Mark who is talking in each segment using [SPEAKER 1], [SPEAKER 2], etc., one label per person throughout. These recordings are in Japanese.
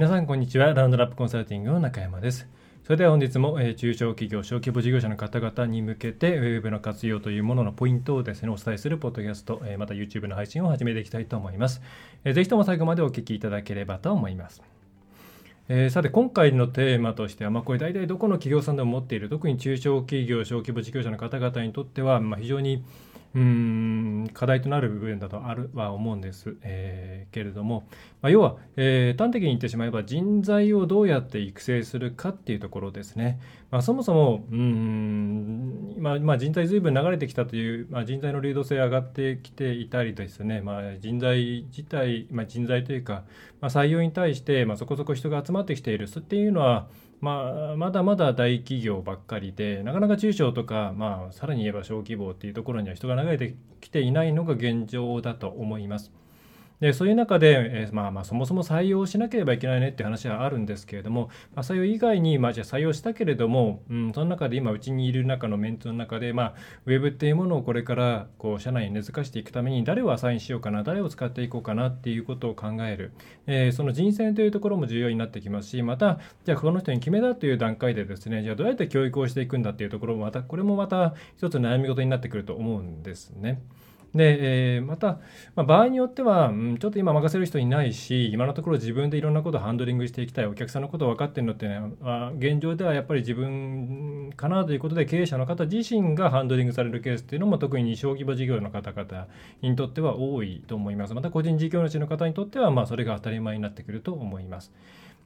[SPEAKER 1] 皆さんこんにちはラウンドラップコンサルティングの中山ですそれでは本日も、え、中小企業、小規模事業者の方々に向けて、ウェブの活用というもののポイントをですね、お伝えするポッドキャスト、え、また YouTube の配信を始めていきたいと思います。えー、ぜひとも最後までお聞きいただければと思います。えー、さて今回のテーマとしては、まあ、これ大体どこの企業さんでも持っている特に中小企業小規模事業者の方々にとっては、まあ、非常にうん課題となる部分だとあるは思うんです、えー、けれども、まあ、要は、えー、端的に言ってしまえば人材をどうやって育成するかっていうところですね、まあ、そもそもうん今、まあ、人材ずいぶん流れてきたという、まあ、人材の流動性上がってきていたりですね、まあ、人材自体、まあ、人材というか、まあ、採用に対して、まあ、そこそこ人が集まってきている。っていうのはまあ、まだまだ大企業ばっかりで、なかなか中小とか、まあ、さらに言えば小規模っていうところには人が流れてきていないのが現状だと思います。でそういう中で、えー、まあ、まあそもそも採用しなければいけないねって話はあるんですけれども、まあ、採用以外に、まあ、じゃ採用したけれども、うん、その中で今うちにいる中のメンツの中で、まあ、ウェブっていうものをこれからこう社内に根付かしていくために誰をアサインしようかな誰を使っていこうかなっていうことを考える、えー、その人選というところも重要になってきますしまたじゃあこの人に決めたという段階でですねじゃあどうやって教育をしていくんだっていうところもまたこれもまた一つ悩み事になってくると思うんですね。で、えー、また、まあ、場合によっては、うん、ちょっと今任せる人いないし、今のところ自分でいろんなことをハンドリングしていきたい、お客さんのことを分かってるのってね、あ、現状ではやっぱり自分かなということで、経営者の方自身がハンドリングされるケースっていうのも、特に小規模事業の方々にとっては多いと思います。また個人事業主の方にとっては、まあ、それが当たり前になってくると思います。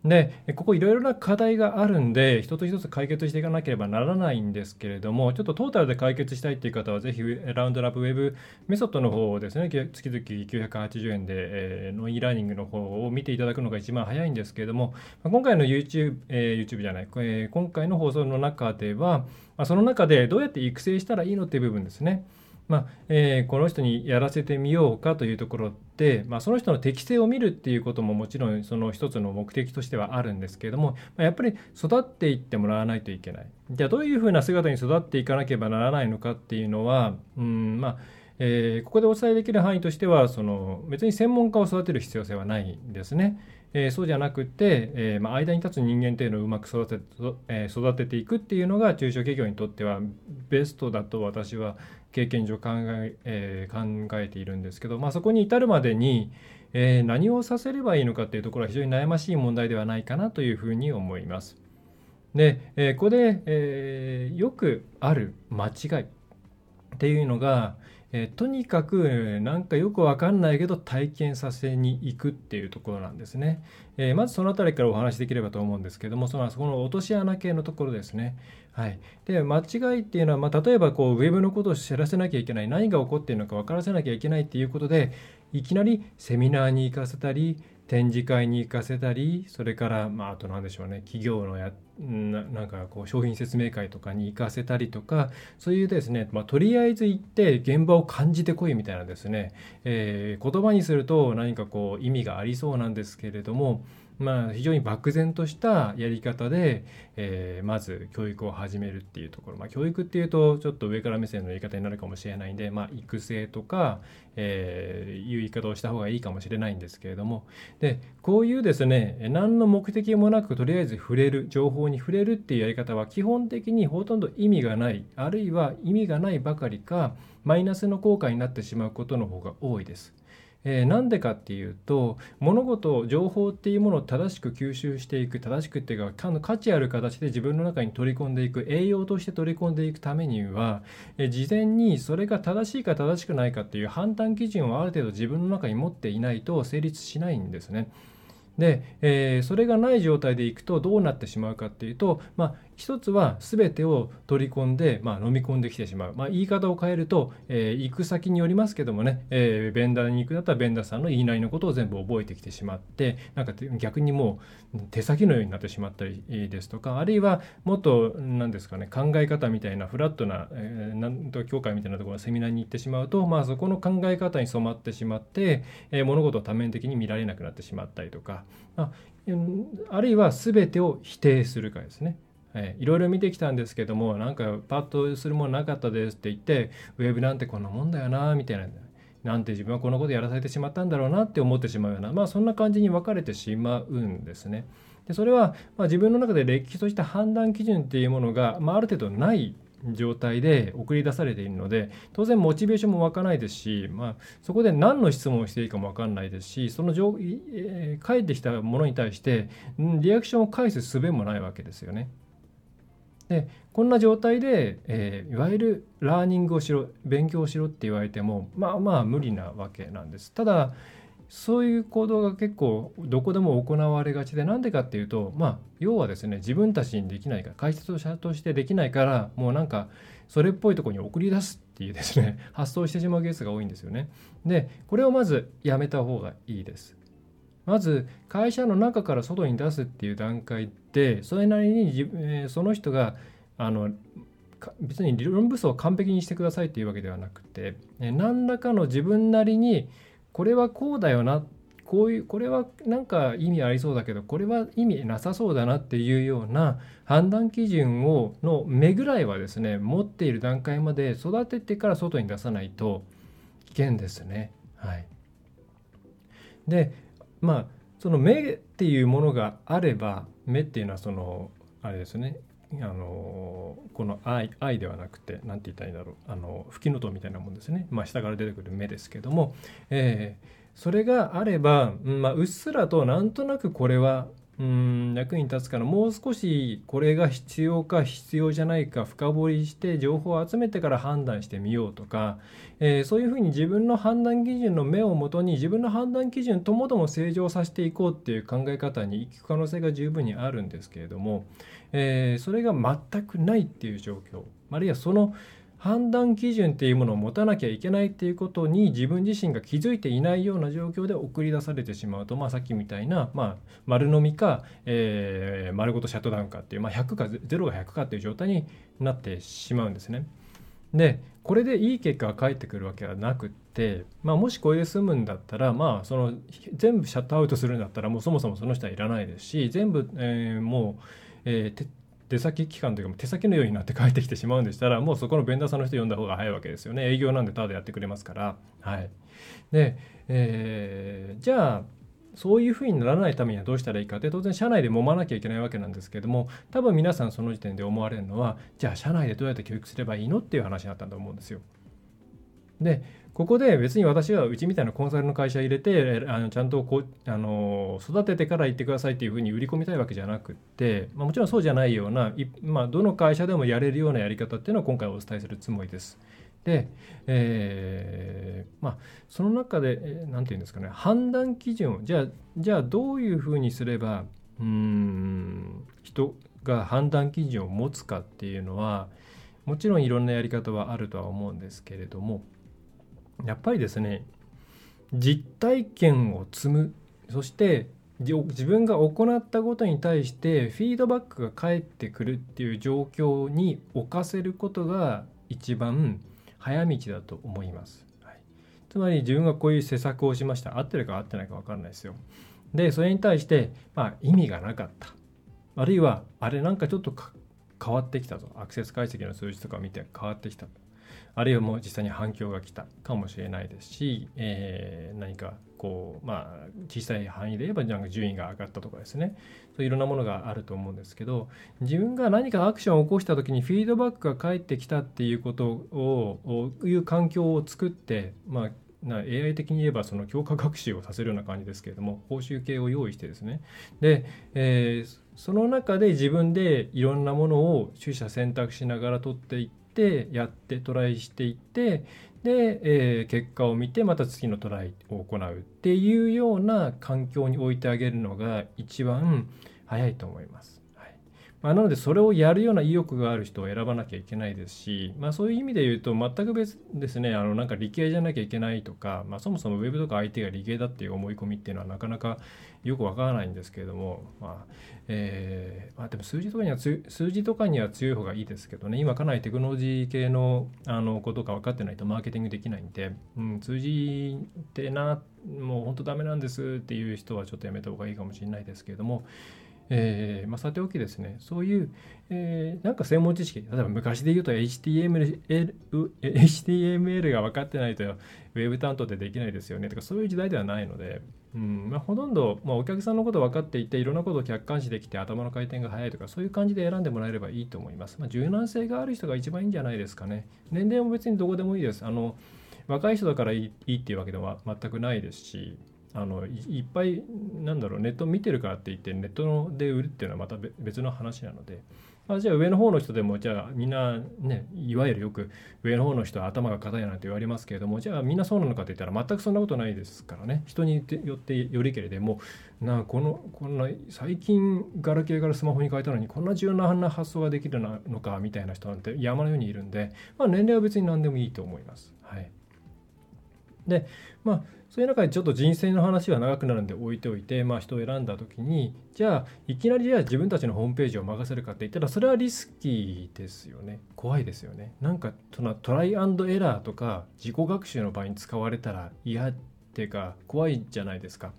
[SPEAKER 1] で、ここいろいろな課題があるんで、一つ一つ解決していかなければならないんですけれども、ちょっとトータルで解決したいっていう方は、ぜひラウンドラップウェブメソッドの方をですね、月々980円で、えー、の e ラーニングの方を見ていただくのが一番早いんですけれども、今回の YouTube、えー、YouTube じゃない、えー、今回の放送の中では、まあ、その中でどうやって育成したらいいのっていう部分ですね。まあえー、この人にやらせてみようかというところで、まあ、その人の適性を見るっていうことももちろんその一つの目的としてはあるんですけれども、まあ、やっぱり育っていってもらわないといけないじゃあどういうふうな姿に育っていかなければならないのかっていうのはうんまあえー、ここでお伝えできる範囲としてはその別に専門家を育てる必要性はないんですね。えー、そうじゃなくて、えーまあ、間に立つ人間っていうのをうまく育て,、えー、育てていくっていうのが中小企業にとってはベストだと私は経験上考ええー、考えているんですけど、まあ、そこに至るまでに、えー、何をさせればいいのかっていうところは非常に悩ましい問題ではないかなというふうに思います。で、えー、ここで、えー、よくある間違いっていうのが、えー、とにかくなんかよくわかんないけど体験させに行くっていうところなんですね。えー、まずその辺りからお話しできればと思うんですけども、そのそこの落とし穴系のところですね。はい、で間違いっていうのは、まあ、例えばこうウェブのことを知らせなきゃいけない何が起こっているのか分からせなきゃいけないっていうことでいきなりセミナーに行かせたり展示会に行かせたりそれから、まあ、あと何でしょうね企業のやななんかこう商品説明会とかに行かせたりとかそういうですね、まあ、とりあえず行って現場を感じてこいみたいなですね、えー、言葉にすると何かこう意味がありそうなんですけれどもまあ、非常に漠然としたやり方で、えー、まず教育を始めるっていうところ、まあ、教育っていうとちょっと上から目線の言い方になるかもしれないんで、まあ、育成とか、えー、いう言い方をした方がいいかもしれないんですけれどもでこういうですね何の目的もなくとりあえず触れる情報に触れるっていうやり方は基本的にほとんど意味がないあるいは意味がないばかりかマイナスの効果になってしまうことの方が多いです。えー、なんでかっていうと物事情報っていうものを正しく吸収していく正しくっていうか価値ある形で自分の中に取り込んでいく栄養として取り込んでいくためには、えー、事前にそれが正しいか正しくないかっていう判断基準をある程度自分の中に持っていないと成立しないんですね。で、えー、それがない状態でいくとどうなってしまうかっていうと、まあ、一つは全てを取り込んで、まあ、飲み込んできてしまう、まあ、言い方を変えると、えー、行く先によりますけどもね、えー、ベンダーに行くだったらベンダーさんの言いなりのことを全部覚えてきてしまってなんか逆にもう手先のようになってしまったりですとかあるいはもっと何ですかね考え方みたいなフラットな、えー、なんと教会みたいなところのセミナーに行ってしまうと、まあ、そこの考え方に染まってしまって、えー、物事を多面的に見られなくなってしまったりとか、まあ、あるいは全てを否定するかですね。えいろいろ見てきたんですけどもなんかパッとするものなかったですって言ってウェブなんてこんなもんだよなみたいななんて自分はこのことやらされてしまったんだろうなって思ってしまうようなまあそんな感じに分かれてしまうんですね。でそれはまあ自分の中で歴史とした判断基準っていうものが、まあ、ある程度ない状態で送り出されているので当然モチベーションも湧かないですし、まあ、そこで何の質問をしていいかも分かんないですしその上、えー、返ってきたものに対してリアクションを返す術もないわけですよね。でこんな状態で、えー、いわゆるラーニングをしろ勉強をしろって言われてもまあまあ無理なわけなんです。ただそういう行動が結構どこでも行われがちでなんでかっていうとまあ要はですね自分たちにできないから解説者としてできないからもうなんかそれっぽいとこに送り出すっていうですね 発想してしまうケースが多いんですよね。でこれをまずやめた方がいいです。まず会社の中から外に出すっていう段階でそれなりに、えー、その人があの別に理論武装を完璧にしてくださいっていうわけではなくて何らかの自分なりにこれはこうだよなこういうこれはなんか意味ありそうだけどこれは意味なさそうだなっていうような判断基準をの目ぐらいはですね持っている段階まで育ててから外に出さないと危険ですね。はい、でまあその目っていうものがあれば目っていうのはそのあれですねあのこの愛愛ではなくて何て言ったらいいんだろうあの吹きの塔みたいなもんですね、まあ、下から出てくる目ですけども、えー、それがあれば、まあ、うっすらとなんとなくこれはうん役に立つからもう少しこれが必要か必要じゃないか深掘りして情報を集めてから判断してみようとか、えー、そういうふうに自分の判断基準の目をもとに自分の判断基準ともども正常させていこうっていう考え方に行く可能性が十分にあるんですけれども、えー、それが全くないっていう状況あるいはその判断基準っていうものを持たなきゃいけないっていうことに自分自身が気づいていないような状況で送り出されてしまうと、まあ、さっきみたいな、まあ、丸飲みか、えー、丸ごとシャットダウンかっていう、まあ、100か0か100かっていう状態になってしまうんですね。でこれでいい結果が返ってくるわけはなくって、まあ、もしこれで済むんだったら、まあ、その全部シャットアウトするんだったらもうそもそもその人はいらないですし全部、えー、もう、えー、手先機関というか手先のようになって帰ってきてしまうんでしたらもうそこのベンダーさんの人呼んだ方が早いわけですよね。営業なんでただでやってくれますから。はい。で、えー、じゃあそういうふうにならないためにはどうしたらいいかって当然社内で揉まなきゃいけないわけなんですけども多分皆さんその時点で思われるのはじゃあ社内でどうやって教育すればいいのっていう話だったんだと思うんですよ。でここで別に私はうちみたいなコンサルの会社入れてあのちゃんとこうあの育ててから行ってくださいっていうふうに売り込みたいわけじゃなくって、まあ、もちろんそうじゃないような、まあ、どの会社でもやれるようなやり方っていうのを今回お伝えするつもりです。で、えー、まあ、その中で何て言うんですかね判断基準をじゃあじゃあどういうふうにすればうん人が判断基準を持つかっていうのはもちろんいろんなやり方はあるとは思うんですけれどもやっぱりですね実体験を積む。そして自分が行ったことに対してフィードバックが返ってくるっていう状況に置かせることが一番早道だと思います。はい、つまり自分がこういう施策をしました。合ってるか合ってないか分かんないですよ。でそれに対して、まあ、意味がなかった。あるいはあれなんかちょっと変わってきたぞ。アクセス解析の数字とか見て変わってきた。あるいはもう実際に反響が来たかもしれないですし、えー、何かこうまあ小さい範囲で言えばなんか順位が上がったとかですね。そういろんなものがあると思うんですけど自分が何かアクションを起こした時にフィードバックが返ってきたっていうことをいう環境を作ってまあな AI 的に言えばその強化学習をさせるような感じですけれども報酬系を用意してですね。で、えー、その中で自分でいろんなものを取捨選択しながら取っていってってやってトライしていってで、えー、結果を見てまた次のトライを行うっていうような環境に置いてあげるのが一番早いと思います。まあ、なのでそれをやるような意欲がある人を選ばなきゃいけないですし、まあ、そういう意味で言うと全く別ですねあのなんか理系じゃなきゃいけないとか、まあ、そもそもウェブとか相手が理系だっていう思い込みっていうのはなかなかよくわからないんですけれども、まあえーまあ、でも数字とかには数字とかには強い方がいいですけどね今かなりテクノロジー系のあのことが分かってないとマーケティングできないんで、うん、数字ってなもう本当ダメなんですっていう人はちょっとやめた方がいいかもしれないですけれども、えーまあ、さておきですね、そういう、えー、なんか専門知識、例えば昔で言うと HTML, HTML が分かってないとウェブ担当ってできないですよねとか、そういう時代ではないので、うんまあ、ほとんど、まあ、お客さんのこと分かっていて、いろんなことを客観視できて、頭の回転が速いとか、そういう感じで選んでもらえればいいと思います。まあ、柔軟性がある人が一番いいんじゃないですかね。年齢も別にどこでもいいです。あの若い人だからいいっていうわけでは全くないですし、あのいっぱいなんだろうネット見てるからって言ってネットで売るっていうのはまた別の話なので、あ、じゃあ上の方の人でもじゃあみんなねいわゆるよく上の方の人は頭が硬いなんて言われますけれどもじゃあみんなそうなのかって言ったら全くそんなことないですからね。人によってよりけれでもなこのこんな最近ガラケーからスマホに変えたのにこんな柔軟な発想ができるのかみたいな人なんて山のようにいるんで、まあ、年齢は別に何でもいいと思います。はい、でまあそういう中でちょっと人生の話は長くなるんで置いておいて、まあ、人を選んだ時にじゃあいきなりじゃあ自分たちのホームページを任せるかって言ったらそれはリスキーですよね。怖いですよね。なんかトライアンドエラーとか自己学習の場合に使われたら嫌っていうか怖いじゃないですか。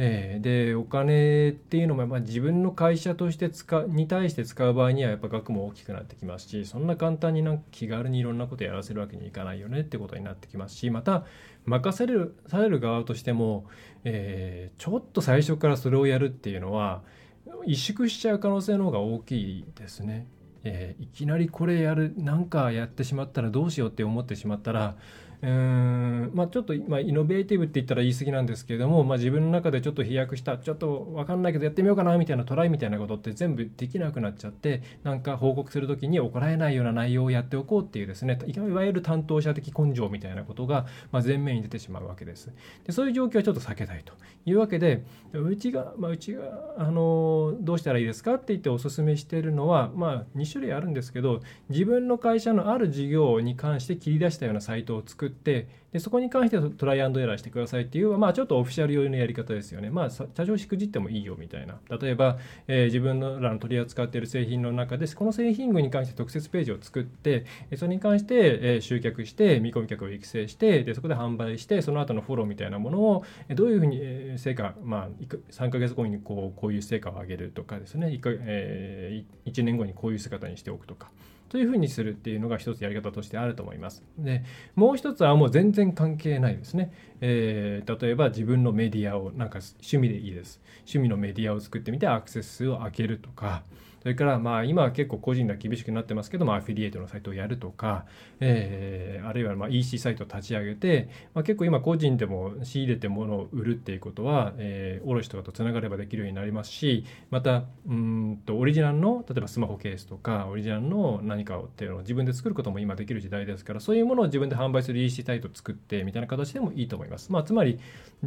[SPEAKER 1] えー、でお金っていうのもまあ自分の会社として使に対して使う場合にはやっぱ額も大きくなってきますしそんな簡単になんか気軽にいろんなことやらせるわけにいかないよねってことになってきますしまた任せるされる側としても、えー、ちょっと最初からそれをやるっていうのは萎縮しちゃう可能性の方が大きいですね。えー、いきなりこれやるなんかやってしまったらどうしようって思ってしまったらうんまあ、ちょっと、まあ、イノベーティブって言ったら言い過ぎなんですけれども、まあ、自分の中でちょっと飛躍したちょっと分かんないけどやってみようかなみたいなトライみたいなことって全部できなくなっちゃってなんか報告する時に怒られないような内容をやっておこうっていうですねいわゆる担当者的根性みたいなことが、まあ、前面に出てしまうわけです。でそういう状況はちょっと避けたいというわけでうちが、まあ、うちがあのどうしたらいいですかって言ってお勧めしているのは、まあ、2種類あるんですけど自分の会社のある事業に関して切り出したようなサイトを作ってでそこに関してはトライアンドエラーしてくださいっていう、まあ、ちょっとオフィシャル用のやり方ですよね。まあ、多少しくじってもいいよみたいな。例えば、えー、自分らの取り扱っている製品の中で、この製品群に関して特設ページを作って、それに関して、えー、集客して、見込み客を育成して、でそこで販売して、その後のフォローみたいなものを、どういうふうに成果、まあ、3ヶ月後にこうこういう成果を上げるとかですね1か、えー、1年後にこういう姿にしておくとか。というふうにするっていうのが一つやり方としてあると思います。でもう一つはもう全然関係ないですね。えー、例えば自分のメディアをなんか趣味でいいです。趣味のメディアを作ってみてアクセス数を上げるとか。それからまあ今は結構個人が厳しくなってますけどもアフィリエイトのサイトをやるとか、えー、あるいはまあ EC サイトを立ち上げて、まあ、結構今個人でも仕入れて物を売るっていうことは、えー、卸とかとつながればできるようになりますしまたうんとオリジナルの例えばスマホケースとかオリジナルの何かをっていうのを自分で作ることも今できる時代ですからそういうものを自分で販売する EC サイトを作ってみたいな形でもいいと思います。いまあ、つまり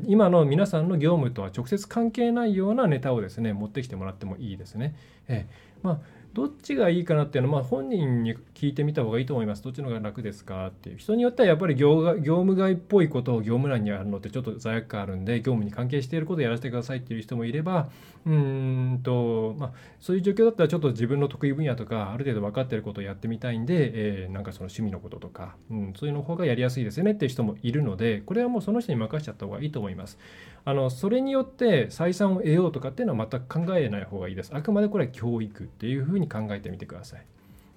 [SPEAKER 1] 今の皆さんの業務とは直接関係ないようなネタをですね持ってきてもらってもいいですね。えーまあ、どっちがいいかなっていうのは、まあ、本人に聞いてみた方がいいと思います。どっちの方が楽ですか？っていう。人によってはやっぱり業業務外っぽいことを業務欄にやるのってちょっと罪悪感あるんで、業務に関係していることをやらせてくださいっていう人もいれば、うんと、まあ、そういう状況だったらちょっと自分の得意分野とか、ある程度分かっていることをやってみたいんで、えー、なんかその趣味のこととか、うん、そういうの方がやりやすいですよねっていう人もいるので、これはもうその人に任せちゃった方がいいと思います。あのそれによって採算を得ようとかっていうのは全く考えない方がいいです。あくまでこれは教育っていうふうにに考えてみてください。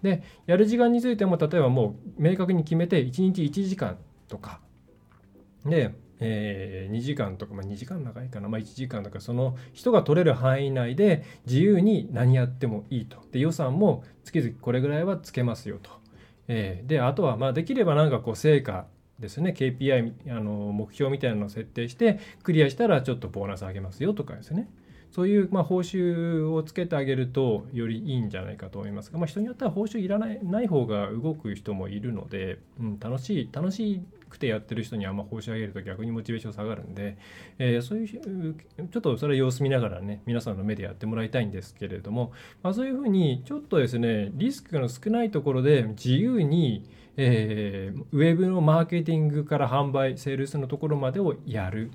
[SPEAKER 1] で、やる時間についても例えばもう明確に決めて1日1時間とか、で、えー、2時間とか、まあ、2時間長いかな、まあ、1時間とかその人が取れる範囲内で自由に何やってもいいと。で予算も月々これぐらいはつけますよと、えー、であとはまあできればなんかこう成果ですね。KPI あの目標みたいなのを設定してクリアしたらちょっとボーナス上げますよとかですね。そういうまあ報酬をつけてあげるとよりいいんじゃないかと思いますが、まあ、人によっては報酬いらないない方が動く人もいるので、うん、楽しい楽しくてやってる人にあんま報酬上げると逆にモチベーション下がるんで、えー、そういうちょっとそれは様子見ながらね皆さんの目でやってもらいたいんですけれども、まあ、そういうふうにちょっとですねリスクの少ないところで自由にえー、ウェブのマーケティングから販売セールスのところまでをやる。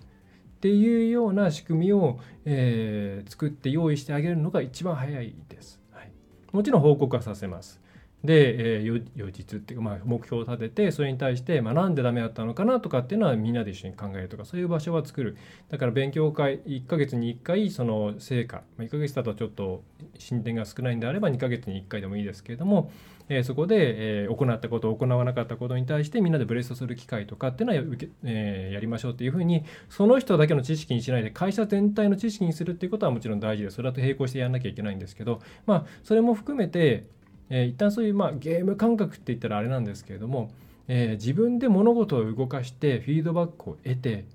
[SPEAKER 1] っていうような仕組みを、えー、作って用意してあげるのが一番早いです。はい、もちろん報告はさせます。で、えー、予実っていうか、まあ、目標を立ててそれに対して、まあ、なんでダメだったのかなとかっていうのはみんなで一緒に考えるとかそういう場所は作る。だから勉強会1ヶ月に1回その成果、まあ、1ヶ月だとちょっと進展が少ないんであれば2ヶ月に1回でもいいですけれども、えー、そこで、えー、行ったこと行わなかったことに対してみんなでブレストする機会とかっていうのは受け、えー、やりましょうっていうふうにその人だけの知識にしないで会社全体の知識にするっていうことはもちろん大事ですそれだと並行してやらなきゃいけないんですけどまあそれも含めてえー、一旦そういう、まあ、ゲーム感覚って言ったらあれなんですけれども、えー、自分で物事を動かしてフィードバックを得て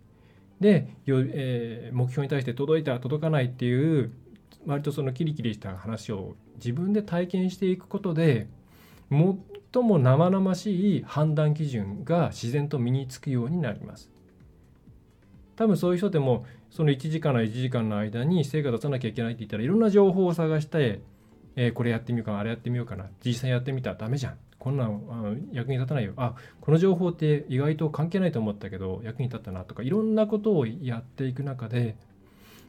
[SPEAKER 1] でよ、えー、目標に対して届いた届かないっていう割とそのキリキリした話を自分で体験していくことで最も生々しい判断基準が自然と身につくようになります。多分そういう人でもその1時間の1時間の間に成果出さなきゃいけないって言ったらいろんな情報を探してえー、これやってみようかなあれやってみようかな実際やってみたらダメじゃん。こんなのあの役に立たないよ。あこの情報って意外と関係ないと思ったけど役に立ったなとかいろんなことをやっていく中で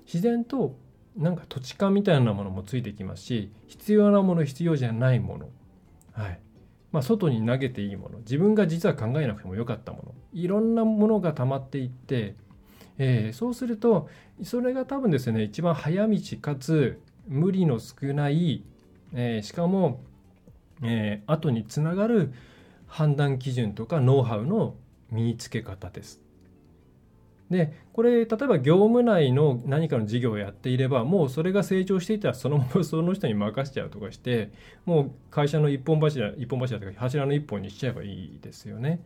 [SPEAKER 1] 自然となんか土地勘みたいなものもついてきますし必要なもの必要じゃないもの。はい。まあ、外に投げていいもの。自分が実は考えなくてもよかったもの。いろんなものが溜まっていって、えー、そうするとそれが多分ですね一番早道かつ無理の少ないえー、しかも、えー、後につながる判断基準とかノウハウの身につけ方です。でこれ例えば業務内の何かの事業をやっていればもうそれが成長していたらそのまま その人に任せちゃうとかしてもう会社の一本柱一本柱というか柱の一本にしちゃえばいいですよね。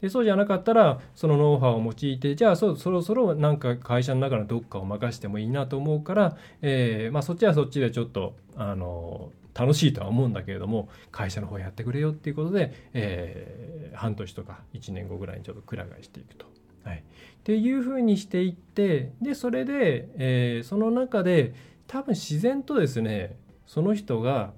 [SPEAKER 1] でそうじゃなかったらそのノウハウを用いてじゃあそそろそろなんか会社の中のどっかを任してもいいなと思うから、えーまあ、そっちはそっちでちょっとあの楽しいとは思うんだけれども会社の方やってくれよっていうことで、えー、半年とか1年後ぐらいにちょっとくら替えしていくと。はい、っていうふうにしていってでそれで、えー、その中で多分自然とですねその人が、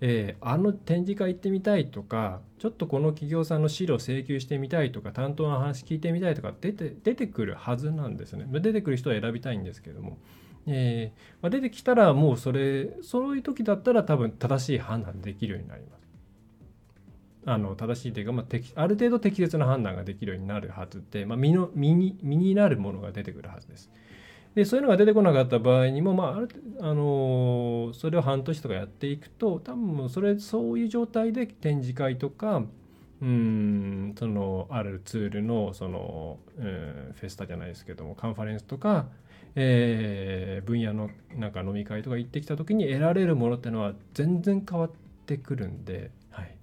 [SPEAKER 1] えー、あの展示会行ってみたいとかちょっとこの企業さんの資料請求してみたいとか担当の話聞いてみたいとか出て出てくるはずなんですね。出てくる人は選びたいんですけども。えーまあ、出てきたらもうそれそういう時だったら多分正しい判断できるようになります。あの正しいというか、まあ、ある程度適切な判断ができるようになるはずで、まあ、身の身に身になるものが出てくるはずです。でそういうのが出てこなかった場合にも、まあ、あるあのそれを半年とかやっていくと多分それそういう状態で展示会とかうんそのあるツールのその、うん、フェスタじゃないですけどもカンファレンスとかえー、分野のなんか飲み会とか行ってきた時に得られるものっていうのは全然変わってくるんで、はい、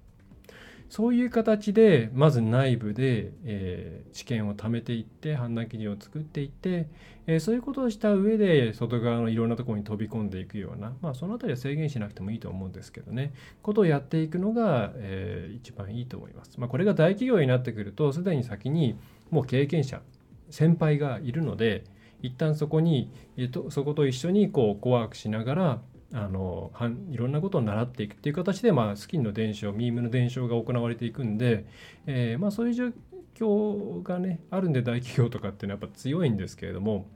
[SPEAKER 1] そういう形でまず内部で、えー、知見を貯めていって判断基準を作っていって、えー、そういうことをした上で外側のいろんなところに飛び込んでいくような、まあ、その辺りは制限しなくてもいいと思うんですけどねことをやっていくのが、えー、一番いいと思います。まあ、これが大企業になってくるとすでに先にもう経験者先輩がいるので一旦そこに、そこと一緒にこうコワークしながらあのいろんなことを習っていくっていう形で、まあ、スキンの伝承ミームの伝承が行われていくんで、えー、まあ、そういう状況がねあるんで大企業とかっていうのはやっぱ強いんですけれども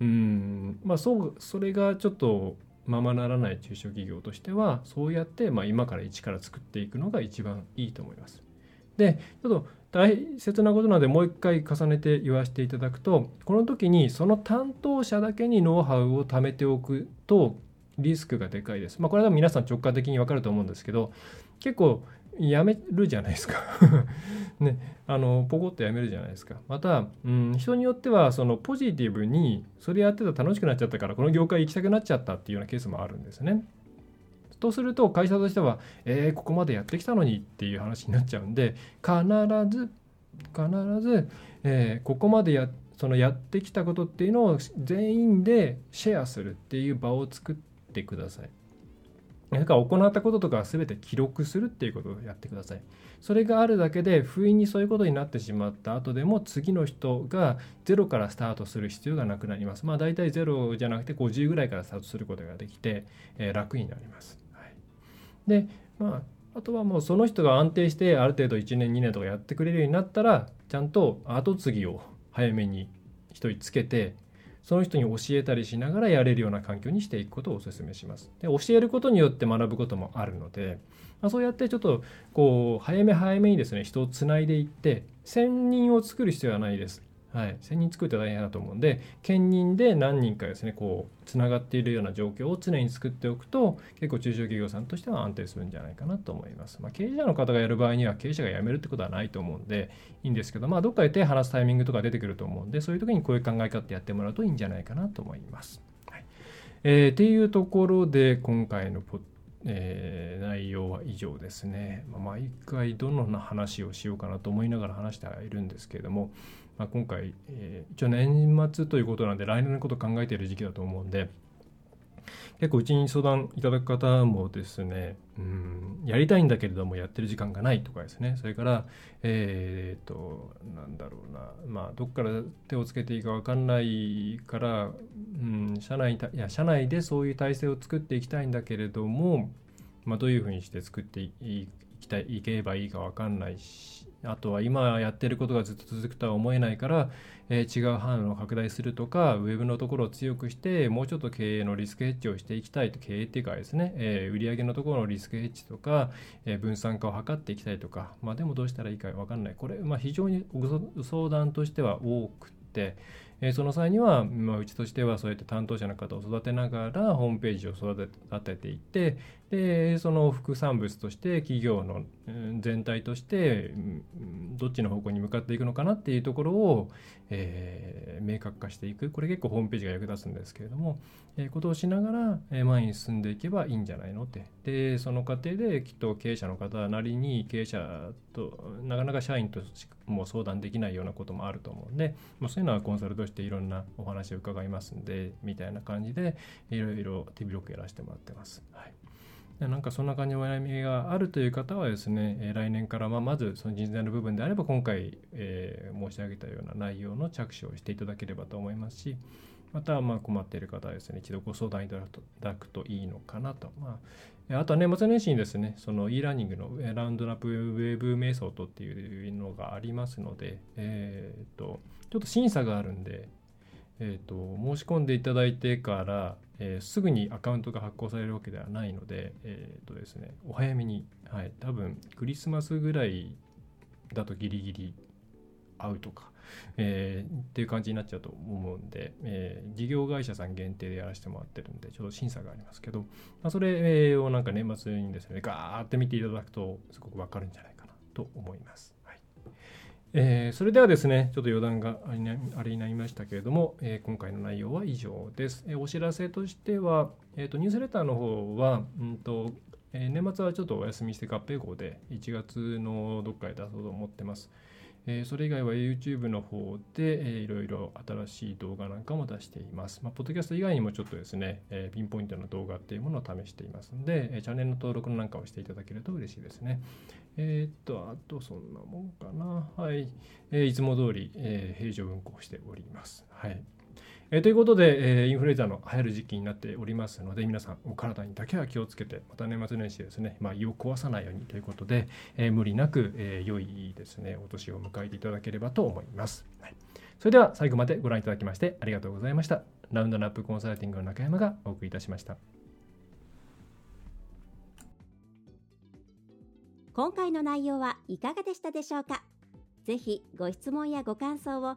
[SPEAKER 1] うんまあそうそれがちょっとままならない中小企業としてはそうやって、まあ、今から一から作っていくのが一番いいと思います。でちょっと大切なことなのでもう一回重ねて言わせていただくとこの時にその担当者だけにノウハウを貯めておくとリスクがでかいです。まあ、これは皆さん直感的に分かると思うんですけど結構やめるじゃないですか ね、あのポコッとやめるじゃないですか。また、うん、人によってはそのポジティブにそれやってたら楽しくなっちゃったからこの業界行きたくなっちゃったっていうようなケースもあるんですね。とすると会社としては、えー、ここまでやってきたのにっていう話になっちゃうんで必ず必ず、えー、ここまでやそのやってきたことっていうのを全員でシェアするっていう場を作ってください。だか行ったこととかは全て記録するっていうことをやってください。それがあるだけで不意にそういうことになってしまった後でも次の人がゼロからスタートする必要がなくなります。まあ大体ゼロじゃなくて50ぐらいからスタートすることができて、えー、楽になります。で、まああとはもうその人が安定してある程度1年2年とかやってくれるようになったらちゃんと後継ぎを早めに1人つけてその人に教えたりしながらやれるような環境にしていくことをお勧めします。で教えることによって学ぶこともあるので、まあ、そうやってちょっとこう早め早めにですね人をつないでいって専任を作る必要はないです。はい、1000人作って大変だと思うんで兼任で何人かですねこうつながっているような状況を常に作っておくと結構中小企業さんとしては安定するんじゃないかなと思います、まあ、経営者の方がやる場合には経営者が辞めるってことはないと思うんでいいんですけどまあどっかで手離すタイミングとか出てくると思うんでそういう時にこういう考え方やってもらうといいんじゃないかなと思います、はい。えー、っていうところで今回のポッえー、内容は以上ですね。まあ、毎回どのな話をしようかなと思いながら話してはいるんですけれども、まあ、今回、えー、一応年末ということなんで来年のこと考えている時期だと思うんで結構うちに相談いただく方もですねうんやりたいんだけれどもやってる時間がないとかですね。それからえっ、となんだろうな。まあどっから手をつけていいか分かんないから、うん、社内いや社内でそういう体制を作っていきたいんだけれども、まあ、どういうふうにして作っていきたいいけばいいか分かんないしあとは今やってることがずっと続くとは思えないから、えー、違う範囲を拡大するとか、ウェブのところを強くして、もうちょっと経営のリスクヘッジをしていきたいと、経営っていうかですね、えー、売上のところのリスクヘッジとか、えー、分散化を図っていきたいとか、まあでもどうしたらいいか分かんない。これ、まあ非常にご相談としては多くて、えその際には、まあ、うちとしてはそうやって担当者の方を育てながらホームページを育てていってでその副産物として企業の全体としてどっちの方向に向かっていくのかなっていうところを、えー、明確化していく。これ結構ホームページが役立つんですけれども、えー、ことをしながら、え前に進んでいけばいいんじゃないのって。でその過程できっと経営者の方なりに経営者となかなか社員とも相談できないようなこともあると思うんで、まあ、そういうのはコンサルとしていろんなお話を伺いますんでみたいな感じでいろいろ手広くやらせてもらってます。はいなんかそんな感じのお悩みがあるという方はですね、え来年からままずその人材の部分であれば今回、えー、申し上げたような内容の着手をしていただければと思いますし、またまあ困っている方はですね、一度ご相談いただくといいのかなと。まあ、あとは年末年始にですね、その e ラーニングのラウンドナップウェブメソッドっていうのがありますので、えー、とちょっと審査があるんで、えーと、申し込んでいただいてから、えー、すぐにアカウントが発行されるわけではないので、えーとですね、お早めに、はい、多分クリスマスぐらいだとギリギリ会うとか、えー、っていう感じになっちゃうと思うんで、えー、事業会社さん限定でやらせてもらってるんで、ちょっと審査がありますけど、まあ、それをなんか年末にですね、ガーって見ていただくと、すごくわかるんじゃないかなと思います。はいえー、それではですね、ちょっと余談があれになりましたけれども、えー、今回の内容は以上です。えー、お知らせとしては、えーと、ニュースレターの方は、うんとえ年末はちょっとお休みして合併号で1月のどっかで出そうと思ってます。えそれ以外は YouTube の方で、えいろいろ新しい動画なんかも出しています。まあ、ポッドキャスト以外にもちょっとですね、えピンポイントの動画っていうものを試していますので、えチャンネルの登録なんかをしていただけると嬉しいですね。えー、っと、あとそんなもんかな。はい。えー、いつも通り、えー、平常運行しております。はい。えー、ということで、えー、インフルエンザの流行る時期になっておりますので、皆さん、お体にだけは気をつけて、また年末年始ですね、まあ、胃を壊さないようにということで、えー、無理なく、えー、良いですね、お年を迎えていただければと思います。はい、それでは、最後までご覧いただきましてありがとうございました。ラウンドナップコンサルティングの中山がお送りいたしました。
[SPEAKER 2] 今回の内容はいかがでしたでしょうか？ぜひご質問やご感想を